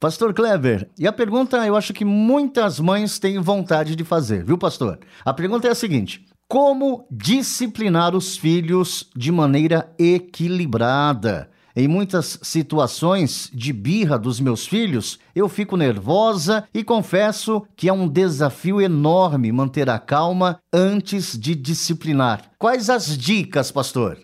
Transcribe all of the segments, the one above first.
Pastor Kleber, e a pergunta eu acho que muitas mães têm vontade de fazer, viu, pastor? A pergunta é a seguinte: como disciplinar os filhos de maneira equilibrada? Em muitas situações de birra dos meus filhos, eu fico nervosa e confesso que é um desafio enorme manter a calma antes de disciplinar. Quais as dicas, pastor?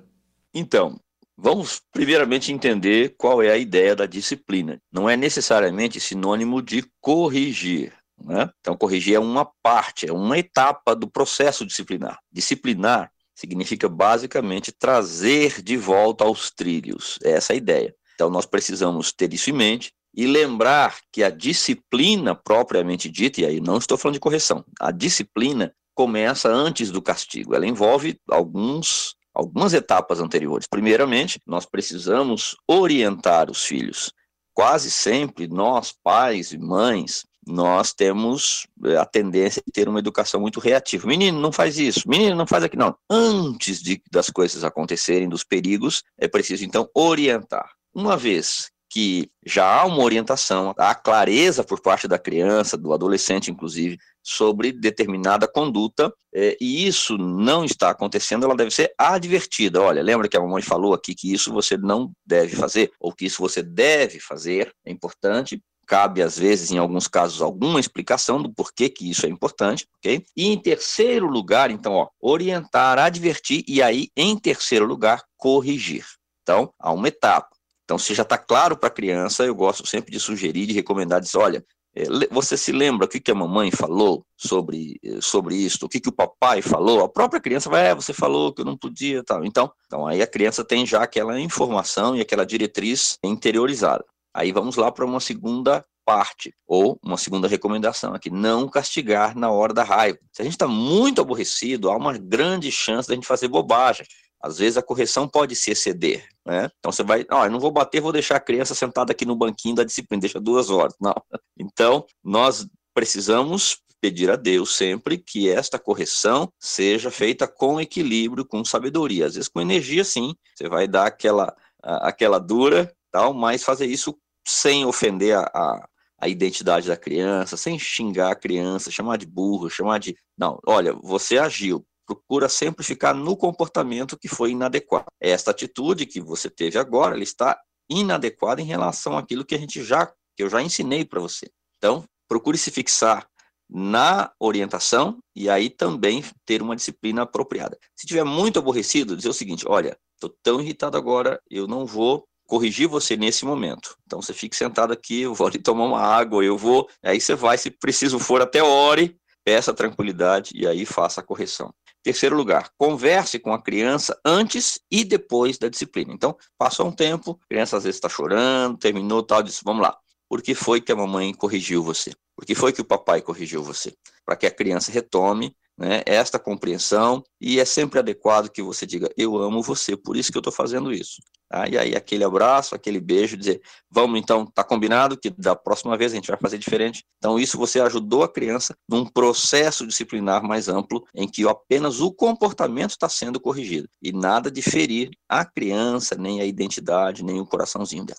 Então, Vamos primeiramente entender qual é a ideia da disciplina. Não é necessariamente sinônimo de corrigir. Né? Então, corrigir é uma parte, é uma etapa do processo disciplinar. Disciplinar significa basicamente trazer de volta aos trilhos. É essa a ideia. Então, nós precisamos ter isso em mente e lembrar que a disciplina propriamente dita, e aí não estou falando de correção, a disciplina começa antes do castigo. Ela envolve alguns algumas etapas anteriores. Primeiramente, nós precisamos orientar os filhos. Quase sempre, nós, pais e mães, nós temos eh, a tendência de ter uma educação muito reativa. Menino, não faz isso. Menino, não faz aquilo. Não. Antes de, das coisas acontecerem, dos perigos, é preciso, então, orientar. Uma vez que já há uma orientação, há clareza por parte da criança, do adolescente, inclusive, sobre determinada conduta, é, e isso não está acontecendo, ela deve ser advertida. Olha, lembra que a mamãe falou aqui que isso você não deve fazer, ou que isso você deve fazer, é importante, cabe às vezes, em alguns casos, alguma explicação do porquê que isso é importante, ok? E em terceiro lugar, então, ó, orientar, advertir e aí, em terceiro lugar, corrigir. Então, há uma etapa. Então, se já está claro para a criança, eu gosto sempre de sugerir, de recomendar, dizer, olha, é, você se lembra o que, que a mamãe falou sobre, eh, sobre isso? O que, que o papai falou? A própria criança vai, é, você falou que eu não podia tal. Então, então, aí a criança tem já aquela informação e aquela diretriz interiorizada. Aí vamos lá para uma segunda parte, ou uma segunda recomendação aqui, não castigar na hora da raiva. Se a gente está muito aborrecido, há uma grande chance da gente fazer bobagem. Às vezes a correção pode se exceder, né? Então você vai, ó, eu não vou bater, vou deixar a criança sentada aqui no banquinho da disciplina, deixa duas horas. Não. Então, nós precisamos pedir a Deus sempre que esta correção seja feita com equilíbrio, com sabedoria. Às vezes com energia, sim, você vai dar aquela, aquela dura, tal, mas fazer isso sem ofender a, a, a identidade da criança, sem xingar a criança, chamar de burro, chamar de. Não, olha, você agiu, procura sempre ficar no comportamento que foi inadequado. Esta atitude que você teve agora, ela está inadequada em relação àquilo que a gente já que eu já ensinei para você. Então, procure se fixar na orientação e aí também ter uma disciplina apropriada. Se tiver muito aborrecido, dizer o seguinte: olha, estou tão irritado agora, eu não vou corrigir você nesse momento. Então você fique sentado aqui, eu vou ali tomar uma água, eu vou. Aí você vai, se preciso for, até ore, peça tranquilidade e aí faça a correção. Terceiro lugar, converse com a criança antes e depois da disciplina. Então, passou um tempo, a criança às vezes está chorando, terminou tal, disse, vamos lá, por que foi que a mamãe corrigiu você? Por que foi que o papai corrigiu você? Para que a criança retome né, esta compreensão e é sempre adequado que você diga, eu amo você, por isso que eu estou fazendo isso. Tá? E aí aquele abraço, aquele beijo, dizer, vamos então, tá combinado que da próxima vez a gente vai fazer diferente. Então isso você ajudou a criança num processo disciplinar mais amplo em que apenas o comportamento está sendo corrigido e nada de ferir a criança, nem a identidade, nem o coraçãozinho dela.